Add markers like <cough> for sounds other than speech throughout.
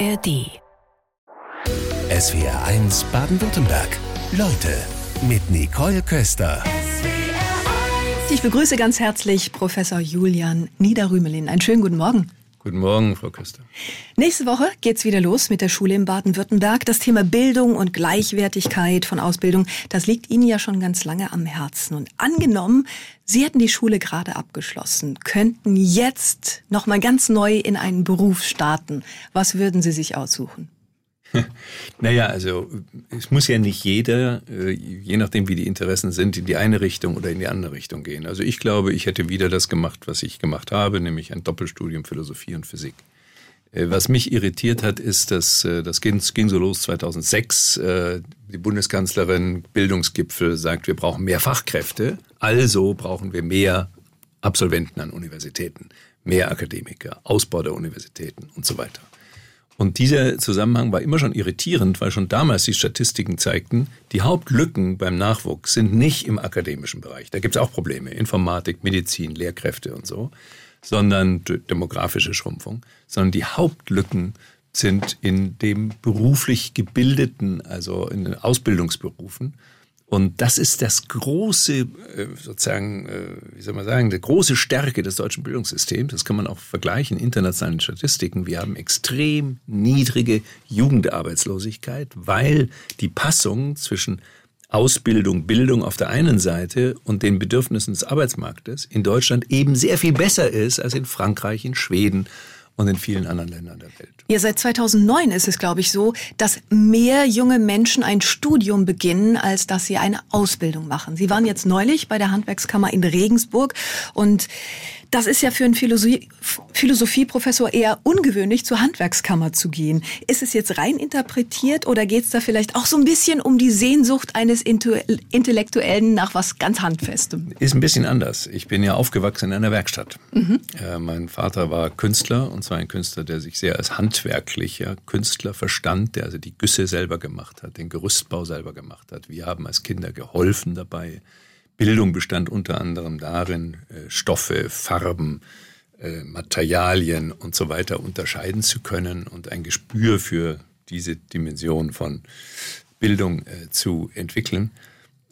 ARD. SWR 1 Baden-Württemberg. Leute mit Nicole Köster. Ich begrüße ganz herzlich Professor Julian Niederrümelin. Einen schönen guten Morgen. Guten Morgen, Frau Köster. Nächste Woche geht's wieder los mit der Schule in Baden-Württemberg. Das Thema Bildung und Gleichwertigkeit von Ausbildung, das liegt Ihnen ja schon ganz lange am Herzen. Und angenommen, Sie hätten die Schule gerade abgeschlossen, könnten jetzt noch mal ganz neu in einen Beruf starten. Was würden Sie sich aussuchen? <laughs> Naja, also es muss ja nicht jeder, äh, je nachdem wie die Interessen sind, in die eine Richtung oder in die andere Richtung gehen. Also ich glaube, ich hätte wieder das gemacht, was ich gemacht habe, nämlich ein Doppelstudium Philosophie und Physik. Äh, was mich irritiert hat, ist, dass äh, das ging, ging so los 2006. Die Bundeskanzlerin Bildungsgipfel sagt, wir brauchen mehr Fachkräfte, also brauchen wir mehr Absolventen an Universitäten, mehr Akademiker, Ausbau der Universitäten und so weiter. Und dieser Zusammenhang war immer schon irritierend, weil schon damals die Statistiken zeigten, die Hauptlücken beim Nachwuchs sind nicht im akademischen Bereich. Da gibt es auch Probleme, Informatik, Medizin, Lehrkräfte und so, sondern demografische Schrumpfung, sondern die Hauptlücken sind in dem beruflich gebildeten, also in den Ausbildungsberufen. Und das ist das große, äh, sozusagen, äh, wie soll man sagen, die große Stärke des deutschen Bildungssystems. Das kann man auch vergleichen, internationalen Statistiken. Wir haben extrem niedrige Jugendarbeitslosigkeit, weil die Passung zwischen Ausbildung, Bildung auf der einen Seite und den Bedürfnissen des Arbeitsmarktes in Deutschland eben sehr viel besser ist als in Frankreich, in Schweden und in vielen anderen Ländern der Welt. Ja, seit 2009 ist es, glaube ich, so, dass mehr junge Menschen ein Studium beginnen, als dass sie eine Ausbildung machen. Sie waren jetzt neulich bei der Handwerkskammer in Regensburg und das ist ja für einen Philosophie Philosophieprofessor eher ungewöhnlich, zur Handwerkskammer zu gehen. Ist es jetzt rein interpretiert oder geht es da vielleicht auch so ein bisschen um die Sehnsucht eines Intellektuellen nach was ganz Handfestem? Ist ein bisschen anders. Ich bin ja aufgewachsen in einer Werkstatt. Mhm. Äh, mein Vater war Künstler und zwar ein Künstler, der sich sehr als handwerklicher Künstler verstand, der also die Güsse selber gemacht hat, den Gerüstbau selber gemacht hat. Wir haben als Kinder geholfen dabei Bildung bestand unter anderem darin, äh, Stoffe, Farben, äh, Materialien und so weiter unterscheiden zu können und ein Gespür für diese Dimension von Bildung äh, zu entwickeln.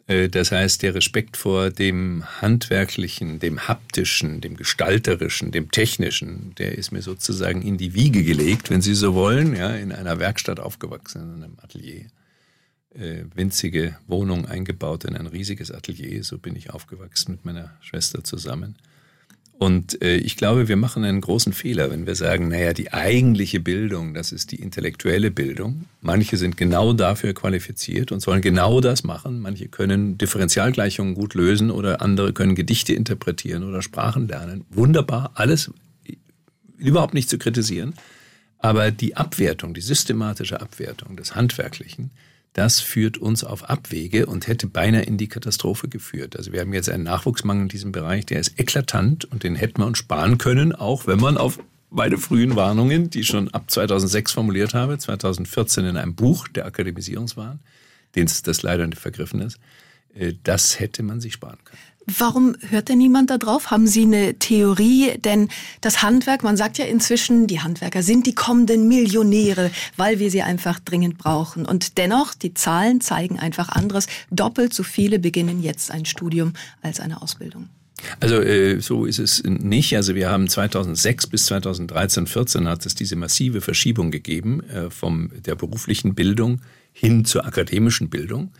Das heißt, der Respekt vor dem Handwerklichen, dem Haptischen, dem Gestalterischen, dem Technischen, der ist mir sozusagen in die Wiege gelegt, wenn Sie so wollen, ja, in einer Werkstatt aufgewachsen, in einem Atelier äh, winzige Wohnung eingebaut in ein riesiges Atelier. So bin ich aufgewachsen mit meiner Schwester zusammen. Und äh, ich glaube, wir machen einen großen Fehler, wenn wir sagen, naja, die eigentliche Bildung, das ist die intellektuelle Bildung. Manche sind genau dafür qualifiziert und sollen genau das machen. Manche können Differentialgleichungen gut lösen oder andere können Gedichte interpretieren oder Sprachen lernen. Wunderbar, alles überhaupt nicht zu kritisieren. Aber die Abwertung, die systematische Abwertung des Handwerklichen, das führt uns auf Abwege und hätte beinahe in die Katastrophe geführt. Also wir haben jetzt einen Nachwuchsmangel in diesem Bereich, der ist eklatant und den hätten wir uns sparen können, auch wenn man auf meine frühen Warnungen, die ich schon ab 2006 formuliert habe, 2014 in einem Buch der Akademisierungswahn, den das leider nicht vergriffen ist, äh, das hätte man sich sparen können. Warum hört denn niemand da drauf? Haben Sie eine Theorie? Denn das Handwerk, man sagt ja inzwischen, die Handwerker sind die kommenden Millionäre, weil wir sie einfach dringend brauchen. Und dennoch, die Zahlen zeigen einfach anderes. Doppelt so viele beginnen jetzt ein Studium als eine Ausbildung. Also äh, so ist es nicht. Also wir haben 2006 bis 2013, 14 hat es diese massive Verschiebung gegeben äh, vom der beruflichen Bildung hin zur akademischen Bildung.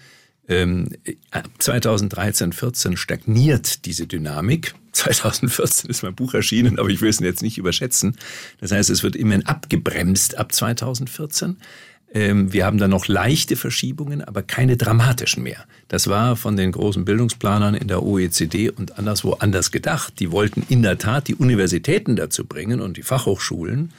Ähm, ab 2013, 14 stagniert diese Dynamik. <laughs> 2014 ist mein Buch erschienen, aber ich will es jetzt nicht überschätzen. Das heißt, es wird immerhin abgebremst ab 2014. Ähm, wir haben da noch leichte Verschiebungen, aber keine dramatischen mehr. Das war von den großen Bildungsplanern in der OECD und anderswo anders gedacht. Die wollten in der Tat die Universitäten dazu bringen und die Fachhochschulen,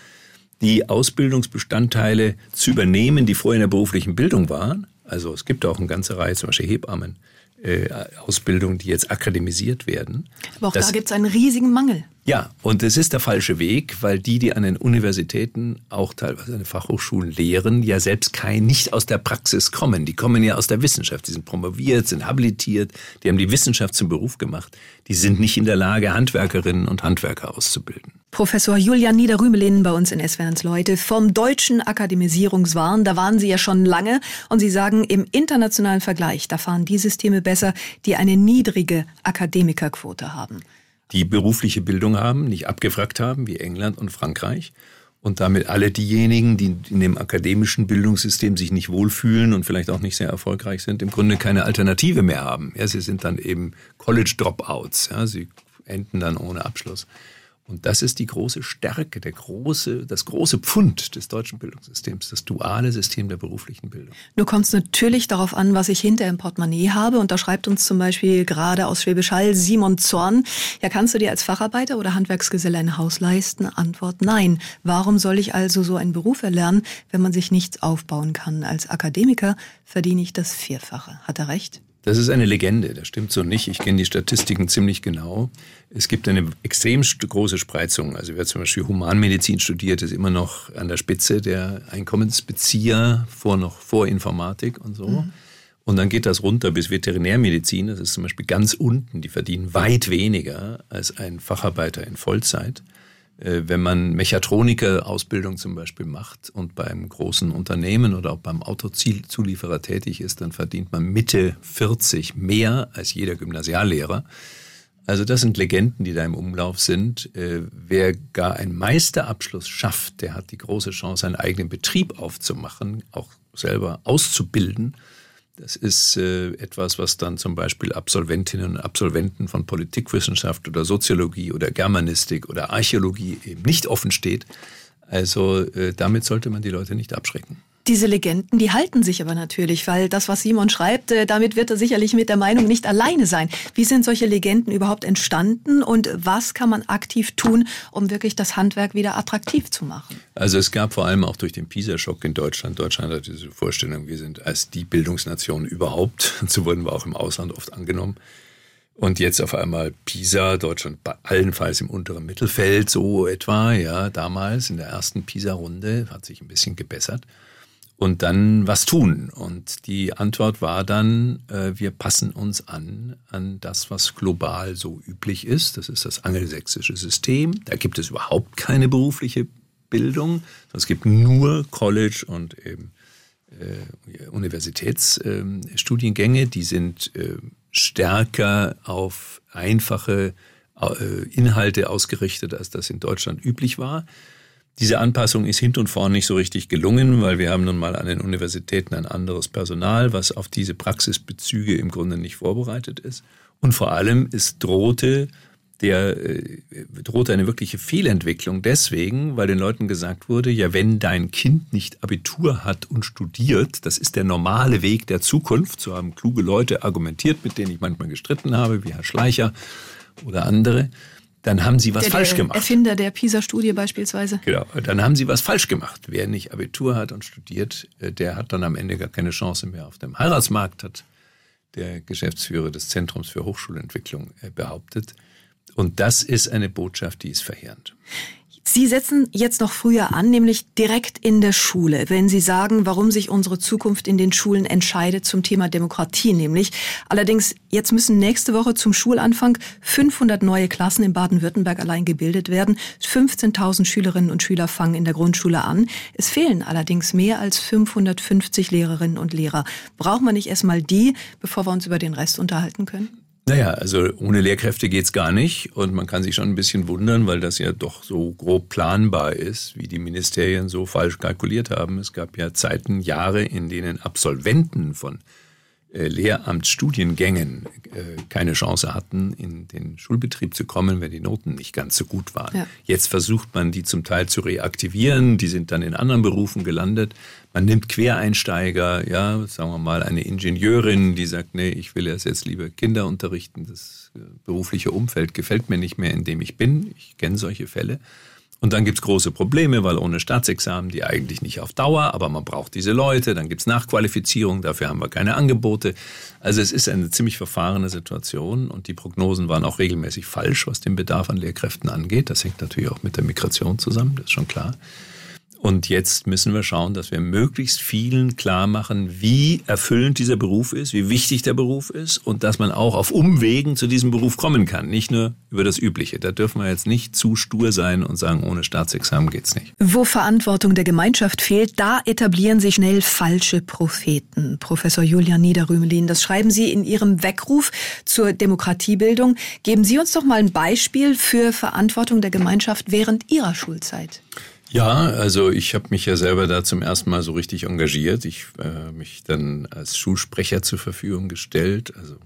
die Ausbildungsbestandteile zu übernehmen, die vorher in der beruflichen Bildung waren, also es gibt auch eine ganze Reihe, zum Beispiel Hebammen, äh, Ausbildungen, die jetzt akademisiert werden. Aber auch das, da gibt es einen riesigen Mangel. Ja, und es ist der falsche Weg, weil die, die an den Universitäten, auch teilweise an den Fachhochschulen lehren, ja selbst kein, nicht aus der Praxis kommen. Die kommen ja aus der Wissenschaft. Die sind promoviert, sind habilitiert, die haben die Wissenschaft zum Beruf gemacht. Die sind nicht in der Lage, Handwerkerinnen und Handwerker auszubilden. Professor Julian Niederrümelin bei uns in SWRs Leute vom Deutschen Akademisierungswahn. Da waren Sie ja schon lange und Sie sagen, im internationalen Vergleich, da fahren die Systeme besser, die eine niedrige Akademikerquote haben die berufliche Bildung haben, nicht abgefragt haben, wie England und Frankreich. Und damit alle diejenigen, die in dem akademischen Bildungssystem sich nicht wohlfühlen und vielleicht auch nicht sehr erfolgreich sind, im Grunde keine Alternative mehr haben. Ja, sie sind dann eben College Dropouts. Ja, sie enden dann ohne Abschluss. Und das ist die große Stärke, der große, das große Pfund des deutschen Bildungssystems, das duale System der beruflichen Bildung. Nur kommt natürlich darauf an, was ich hinter im Portemonnaie habe. Und da schreibt uns zum Beispiel gerade aus Schwäbisch Hall Simon Zorn, ja, kannst du dir als Facharbeiter oder Handwerksgeselle ein Haus leisten? Antwort nein. Warum soll ich also so einen Beruf erlernen, wenn man sich nichts aufbauen kann? Als Akademiker verdiene ich das Vierfache. Hat er recht? Das ist eine Legende, das stimmt so nicht. Ich kenne die Statistiken ziemlich genau. Es gibt eine extrem große Spreizung. Also wer zum Beispiel Humanmedizin studiert, ist immer noch an der Spitze der Einkommensbezieher vor noch vor Informatik und so. Mhm. Und dann geht das runter bis Veterinärmedizin. Das ist zum Beispiel ganz unten. Die verdienen weit weniger als ein Facharbeiter in Vollzeit. Äh, wenn man Mechatroniker-Ausbildung zum Beispiel macht und beim großen Unternehmen oder auch beim Autozulieferer tätig ist, dann verdient man Mitte 40 mehr als jeder Gymnasiallehrer. Also das sind Legenden, die da im Umlauf sind. Äh, wer gar einen Meisterabschluss schafft, der hat die große Chance, einen eigenen Betrieb aufzumachen, auch selber auszubilden das ist äh, etwas, was dann zum Beispiel Absolventinnen und Absolventen von Politikwissenschaft oder Soziologie oder Germanistik oder Archäologie eben nicht offen steht. Also äh, damit sollte man die Leute nicht abschrecken. Diese Legenden, die halten sich aber natürlich, weil das, was Simon schreibt, äh, damit wird er sicherlich mit der Meinung nicht alleine sein. Wie sind solche Legenden überhaupt entstanden und was kann man aktiv tun, um wirklich das Handwerk wieder attraktiv zu machen? Also es gab vor allem auch durch den PISA-Schock in Deutschland, Deutschland hat diese Vorstellung, wir sind als die Bildungsnation überhaupt, <laughs> so wurden wir auch im Ausland oft angenommen. Und jetzt auf einmal PISA, Deutschland allenfalls im unteren Mittelfeld, so etwa, ja, damals in der ersten PISA-Runde, hat sich ein bisschen gebessert und dann was tun. Und die Antwort war dann, äh, wir passen uns an an das, was global so üblich ist. Das ist das angelsächsische System. Da gibt es überhaupt keine berufliche Bildung. Es gibt nur College und eben äh, Universitätsstudiengänge. Ähm, die sind äh, stärker auf einfache äh, Inhalte ausgerichtet, als das in Deutschland üblich war. Diese Anpassung ist hinten und vorn nicht so richtig gelungen, weil wir haben nun mal an den Universitäten ein anderes Personal, was auf diese Praxisbezüge im Grunde nicht vorbereitet ist. Und vor allem es drohte der äh, drohte eine wirkliche Fehlentwicklung deswegen, weil den Leuten gesagt wurde, ja, wenn dein Kind nicht Abitur hat und studiert, das ist der normale Weg der Zukunft, so haben kluge Leute argumentiert, mit denen ich manchmal gestritten habe, wie Herr Schleicher oder andere, dann haben sie was der, falsch der gemacht. Erfinder der PISA-Studie beispielsweise. Genau, dann haben sie was falsch gemacht. Wer nicht Abitur hat und studiert, äh, der hat dann am Ende gar keine Chance mehr auf dem Heiratsmarkt, hat der Geschäftsführer des Zentrums für Hochschulentwicklung äh, behauptet. Und das ist eine Botschaft, die ist verheerend. Sie setzen jetzt noch früher an, nämlich direkt in der Schule, wenn Sie sagen, warum sich unsere Zukunft in den Schulen entscheidet zum Thema Demokratie, nämlich. Allerdings, jetzt müssen nächste Woche zum Schulanfang 500 neue Klassen in Baden-Württemberg allein gebildet werden. 15.000 Schülerinnen und Schüler fangen in der Grundschule an. Es fehlen allerdings mehr als 550 Lehrerinnen und Lehrer. Brauchen wir nicht erstmal die, bevor wir uns über den Rest unterhalten können? Naja, also ohne Lehrkräfte geht's gar nicht. Und man kann sich schon ein bisschen wundern, weil das ja doch so grob planbar ist, wie die Ministerien so falsch kalkuliert haben. Es gab ja Zeiten, Jahre, in denen Absolventen von Lehramtsstudiengängen äh, keine Chance hatten, in den Schulbetrieb zu kommen, wenn die Noten nicht ganz so gut waren. Ja. Jetzt versucht man, die zum Teil zu reaktivieren. Die sind dann in anderen Berufen gelandet. Man nimmt Quereinsteiger, ja, sagen wir mal eine Ingenieurin, die sagt, nee, ich will erst jetzt lieber Kinder unterrichten. Das äh, berufliche Umfeld gefällt mir nicht mehr, in dem ich bin. Ich kenne solche Fälle. Und dann gibt's große Probleme, weil ohne Staatsexamen, die eigentlich nicht auf Dauer, aber man braucht diese Leute, dann gibt's Nachqualifizierung, dafür haben wir keine Angebote. Also es ist eine ziemlich verfahrene Situation und die Prognosen waren auch regelmäßig falsch, was den Bedarf an Lehrkräften angeht. Das hängt natürlich auch mit der Migration zusammen, das ist schon klar. Und jetzt müssen wir schauen, dass wir möglichst vielen klar machen, wie erfüllend dieser Beruf ist, wie wichtig der Beruf ist und dass man auch auf Umwegen zu diesem Beruf kommen kann, nicht nur über das Übliche. Da dürfen wir jetzt nicht zu stur sein und sagen, ohne Staatsexamen geht's nicht. Wo Verantwortung der Gemeinschaft fehlt, da etablieren sich schnell falsche Propheten. Professor Julian Niederrümelin, das schreiben Sie in Ihrem Weckruf zur Demokratiebildung. Geben Sie uns doch mal ein Beispiel für Verantwortung der Gemeinschaft während Ihrer Schulzeit. Ja, also ich habe mich ja selber da zum ersten Mal so richtig engagiert. Ich äh, mich dann als Schulsprecher zur Verfügung gestellt. Also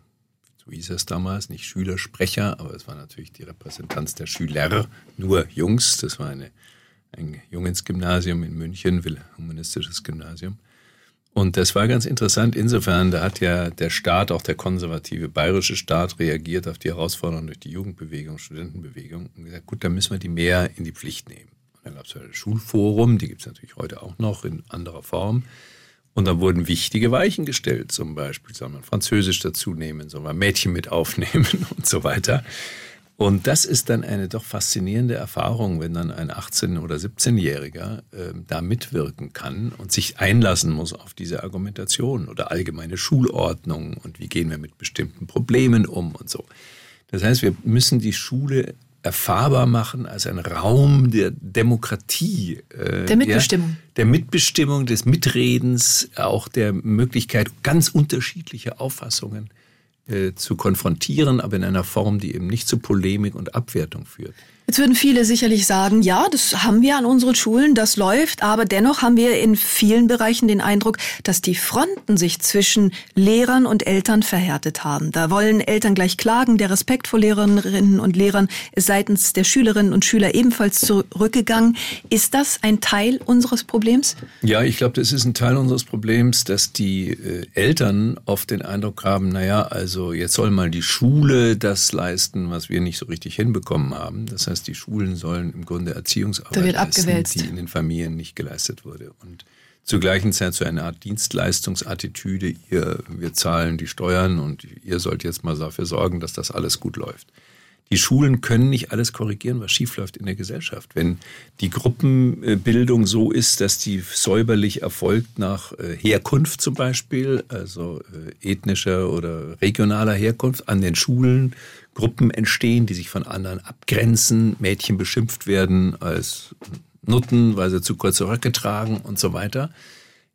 so hieß es damals, nicht Schülersprecher, aber es war natürlich die Repräsentanz der Schüler, nur Jungs. Das war eine, ein Jungensgymnasium in München, humanistisches Gymnasium. Und das war ganz interessant. Insofern, da hat ja der Staat, auch der konservative bayerische Staat, reagiert auf die Herausforderungen durch die Jugendbewegung, Studentenbewegung und gesagt, gut, dann müssen wir die mehr in die Pflicht nehmen. Dann gab es das Schulforum, die gibt es natürlich heute auch noch in anderer Form. Und da wurden wichtige Weichen gestellt, zum Beispiel soll man Französisch dazu nehmen, soll man Mädchen mit aufnehmen <laughs> und so weiter. Und das ist dann eine doch faszinierende Erfahrung, wenn dann ein 18- oder 17-Jähriger äh, da mitwirken kann und sich einlassen muss auf diese Argumentation oder allgemeine Schulordnung und wie gehen wir mit bestimmten Problemen um und so. Das heißt, wir müssen die Schule erfahrbar machen als ein Raum der Demokratie. Äh, der Mitbestimmung. Der, der, Mitbestimmung, des Mitredens, auch der Möglichkeit, ganz unterschiedliche Auffassungen äh, zu konfrontieren, aber in einer Form, die eben nicht zu Polemik und Abwertung führt. Jetzt würden viele sicherlich sagen, ja, das haben wir an unseren Schulen, das läuft, aber dennoch haben wir in vielen Bereichen den Eindruck, dass die Fronten sich zwischen Lehrern und Eltern verhärtet haben. Da wollen Eltern gleich klagen, der Respekt vor Lehrerinnen und Lehrern ist seitens der Schülerinnen und Schüler ebenfalls zurückgegangen. Ist das ein Teil unseres Problems? Ja, ich glaube, das ist ein Teil unseres Problems, dass die äh, Eltern oft den Eindruck haben, naja, also jetzt soll mal die Schule das leisten, was wir nicht so richtig hinbekommen haben. Das heißt, heißt, die Schulen sollen im Grunde Erziehungsarbeit leisten, die in den Familien nicht geleistet wurde. Und zur gleichen Zeit so eine Art Dienstleistungsattitüde, ihr, wir zahlen die Steuern und ihr sollt jetzt mal dafür sorgen, dass das alles gut läuft. Die Schulen können nicht alles korrigieren, was schiefläuft in der Gesellschaft. Wenn die Gruppenbildung so ist, dass die säuberlich erfolgt nach äh, Herkunft zum Beispiel, also äh, ethnischer oder regionaler Herkunft an den Schulen, Gruppen entstehen, die sich von anderen abgrenzen, Mädchen beschimpft werden als Nutten, weil sie zu kurze Röcke tragen und so weiter.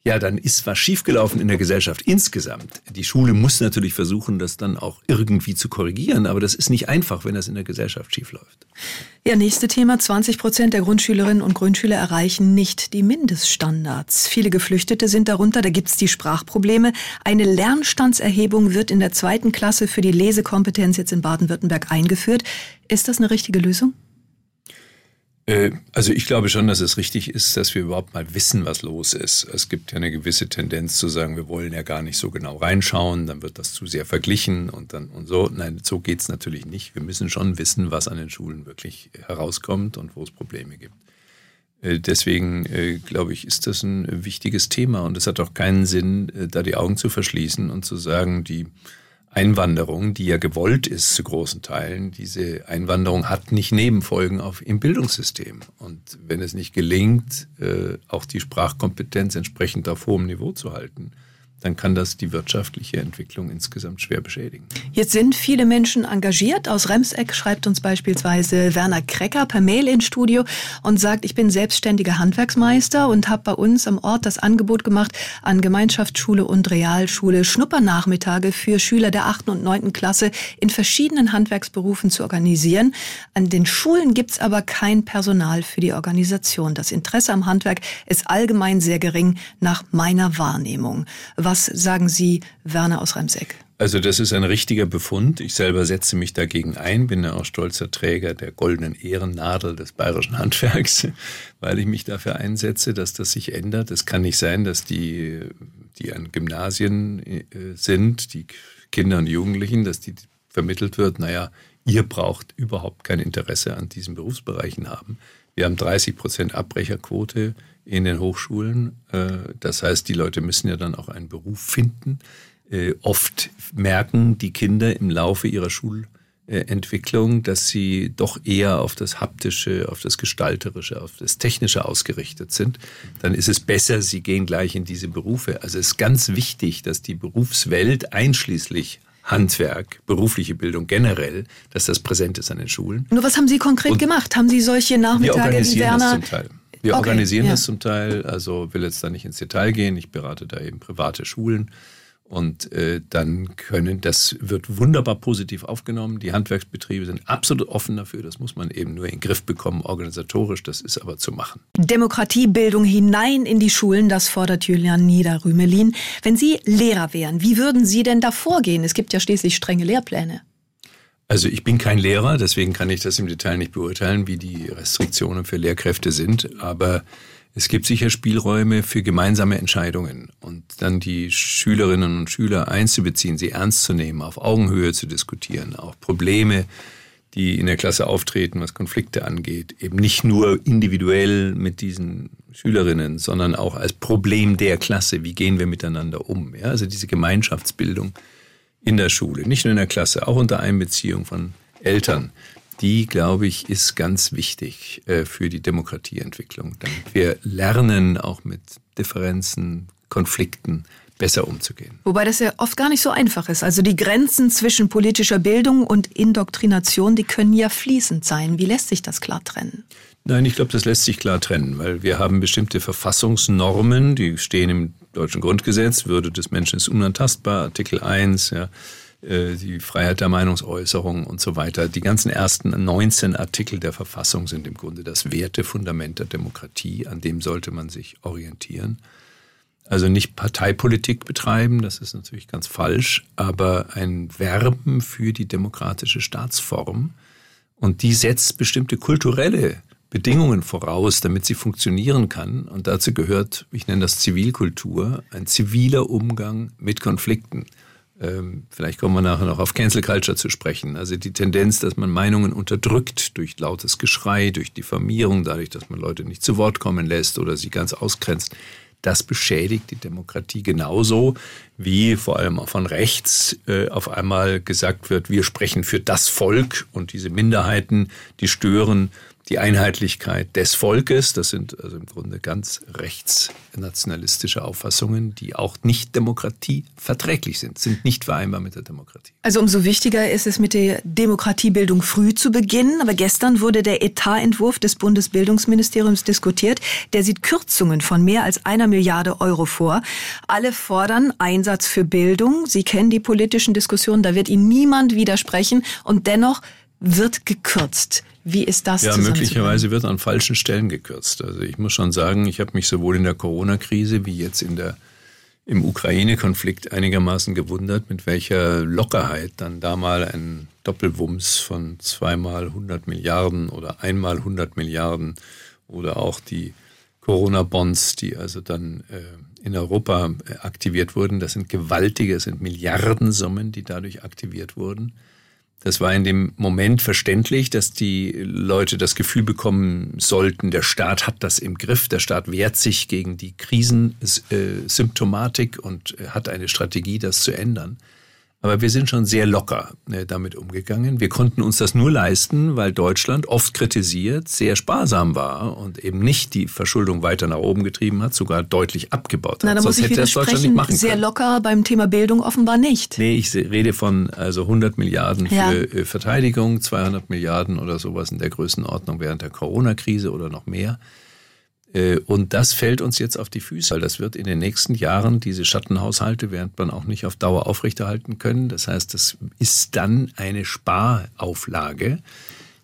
Ja, dann ist was schiefgelaufen in der Gesellschaft insgesamt. Die Schule muss natürlich versuchen, das dann auch irgendwie zu korrigieren, aber das ist nicht einfach, wenn das in der Gesellschaft schiefläuft. Ja, nächste Thema. 20 Prozent der Grundschülerinnen und Grundschüler erreichen nicht die Mindeststandards. Viele Geflüchtete sind darunter. Da gibt's die Sprachprobleme. Eine Lernstandserhebung wird in der zweiten Klasse für die Lesekompetenz jetzt in Baden-Württemberg eingeführt. Ist das eine richtige Lösung? Äh, also ich glaube schon, dass es richtig ist, dass wir überhaupt mal wissen, was los ist. Es gibt ja eine gewisse Tendenz zu sagen, wir wollen ja gar nicht so genau reinschauen, dann wird das zu sehr verglichen und dann und so. Nein, so geht's natürlich nicht. Wir müssen schon wissen, was an den Schulen wirklich herauskommt und wo es Probleme gibt. Äh, deswegen äh, glaube ich, ist das ein wichtiges Thema und es hat auch keinen Sinn, da die Augen zu verschließen und zu sagen, die Einwanderung, die ja gewollt ist zu großen Teilen, diese Einwanderung hat nicht Nebenfolgen auf, im Bildungssystem. Und wenn es nicht gelingt, äh, auch die Sprachkompetenz entsprechend auf hohem Niveau zu halten, dann kann das die wirtschaftliche Entwicklung insgesamt schwer beschädigen. Jetzt sind viele Menschen engagiert. Aus Remseck schreibt uns beispielsweise Werner Krecker per Mail ins Studio und sagt, ich bin selbstständiger Handwerksmeister und habe bei uns am Ort das Angebot gemacht, an Gemeinschaftsschule und Realschule Schnuppernachmittage für Schüler der achten und neunten Klasse in verschiedenen Handwerksberufen zu organisieren. An den Schulen gibt's aber kein Personal für die Organisation. Das Interesse am Handwerk ist allgemein sehr gering nach meiner Wahrnehmung. Was was sagen Sie, Werner aus Remseck? Also das ist ein richtiger Befund. Ich selber setze mich dagegen ein, bin ja auch stolzer Träger der goldenen Ehrennadel des bayerischen Handwerks, <laughs> weil ich mich dafür einsetze, dass das sich ändert. Es kann nicht sein, dass die, die an Gymnasien äh, sind, die Kinder und Jugendlichen, dass die vermittelt wird, naja, ihr braucht überhaupt kein Interesse an diesen Berufsbereichen haben. Wir haben 30 Prozent Abbrecherquote in den Hochschulen. Äh, das heißt, die Leute müssen ja dann auch einen Beruf finden. Äh, oft merken die Kinder im Laufe ihrer Schulentwicklung, dass sie doch eher auf das Haptische, auf das Gestalterische, auf das Technische ausgerichtet sind. Dann ist es besser, sie gehen gleich in diese Berufe. Also es ist ganz wichtig, dass die Berufswelt einschließlich Handwerk, berufliche Bildung generell, dass das präsent ist an den Schulen. Nur was haben Sie konkret Und gemacht? Haben Sie solche Nachmittage wie Werner? Das zum Teil. Wir okay, organisieren ja. das zum Teil, also will jetzt da nicht ins Detail gehen. Ich berate da eben private Schulen. Und äh, dann können, das wird wunderbar positiv aufgenommen. Die Handwerksbetriebe sind absolut offen dafür. Das muss man eben nur in den Griff bekommen, organisatorisch. Das ist aber zu machen. Demokratiebildung hinein in die Schulen, das fordert Julian Niederrümelin. Wenn Sie Lehrer wären, wie würden Sie denn da vorgehen? Es gibt ja schließlich strenge Lehrpläne. Also ich bin kein Lehrer, deswegen kann ich das im Detail nicht beurteilen, wie die Restriktionen für Lehrkräfte sind. Aber es gibt sicher Spielräume für gemeinsame Entscheidungen und dann die Schülerinnen und Schüler einzubeziehen, sie ernst zu nehmen, auf Augenhöhe zu diskutieren, auch Probleme, die in der Klasse auftreten, was Konflikte angeht, eben nicht nur individuell mit diesen Schülerinnen, sondern auch als Problem der Klasse. Wie gehen wir miteinander um? Ja, also diese Gemeinschaftsbildung in der Schule, nicht nur in der Klasse, auch unter Einbeziehung von Eltern, die, glaube ich, ist ganz wichtig äh, für die Demokratieentwicklung. Damit wir lernen, auch mit Differenzen, Konflikten besser umzugehen. Wobei das ja oft gar nicht so einfach ist. Also die Grenzen zwischen politischer Bildung und Indoktrination, die können ja fließend sein. Wie lässt sich das klar trennen? Nein, ich glaube, das lässt sich klar trennen, weil wir haben bestimmte Verfassungsnormen, die stehen im deutschen Grundgesetz, Würde des Menschen ist unantastbar, Artikel 1, ja, äh, die Freiheit der Meinungsäußerung und so weiter. Die ganzen ersten 19 Artikel der Verfassung sind im Grunde das Wertefundament der Demokratie, an dem sollte man sich orientieren. Also nicht Parteipolitik betreiben, das ist natürlich ganz falsch, aber ein Werben für die demokratische Staatsform. Und die setzt bestimmte kulturelle Bedingungen voraus, damit sie funktionieren kann. Und dazu gehört, ich nenne das Zivilkultur, ein ziviler Umgang mit Konflikten. Ähm, vielleicht kommen wir nachher noch auf Cancel Culture zu sprechen. Also die Tendenz, dass man Meinungen unterdrückt durch lautes Geschrei, durch Diffamierung, dadurch, dass man Leute nicht zu Wort kommen lässt oder sie ganz ausgrenzt. Das beschädigt die Demokratie genauso, wie vor allem auch von rechts äh, auf einmal gesagt wird, wir sprechen für das Volk und diese Minderheiten, die stören die Einheitlichkeit des Volkes. Das sind also im Grunde ganz rechtsnationalistische Auffassungen, die auch nicht demokratieverträglich sind, sind nicht vereinbar mit der Demokratie. Also umso wichtiger ist es, mit der Demokratiebildung früh zu beginnen. Aber gestern wurde der Etatentwurf des Bundesbildungsministeriums diskutiert. Der sieht Kürzungen von mehr als einer Milliarde Euro vor. Alle fordern Einsatz für Bildung. Sie kennen die politischen Diskussionen, da wird Ihnen niemand widersprechen. Und dennoch wird gekürzt. Wie ist das? Ja, möglicherweise wird an falschen Stellen gekürzt. Also ich muss schon sagen, ich habe mich sowohl in der Corona-Krise wie jetzt in der im Ukraine-Konflikt einigermaßen gewundert, mit welcher Lockerheit dann da mal ein Doppelwumms von zweimal 100 Milliarden oder einmal 100 Milliarden oder auch die Corona-Bonds, die also dann äh, in Europa äh, aktiviert wurden. Das sind gewaltige, das sind Milliardensummen, die dadurch aktiviert wurden. Das war in dem Moment verständlich, dass die Leute das Gefühl bekommen sollten, der Staat hat das im Griff, der Staat wehrt sich gegen die Krisensymptomatik und hat eine Strategie, das zu ändern. Aber wir sind schon sehr locker ne, damit umgegangen. Wir konnten uns das nur leisten, weil Deutschland oft kritisiert, sehr sparsam war und eben nicht die Verschuldung weiter nach oben getrieben hat, sogar deutlich abgebaut hat. Na, da Sonst muss ich hätte das Deutschland nicht machen Sehr können. locker beim Thema Bildung offenbar nicht. Nee, ich rede von also 100 Milliarden für ja. Äh, Verteidigung, 200 Milliarden oder sowas in der Größenordnung während der Corona-Krise oder noch mehr. Äh, und das fällt uns jetzt auf die Füße, weil das wird in den nächsten Jahren, diese Schattenhaushalte wird man auch nicht auf Dauer aufrechterhalten können. Das heißt, das ist dann eine Sparauflage,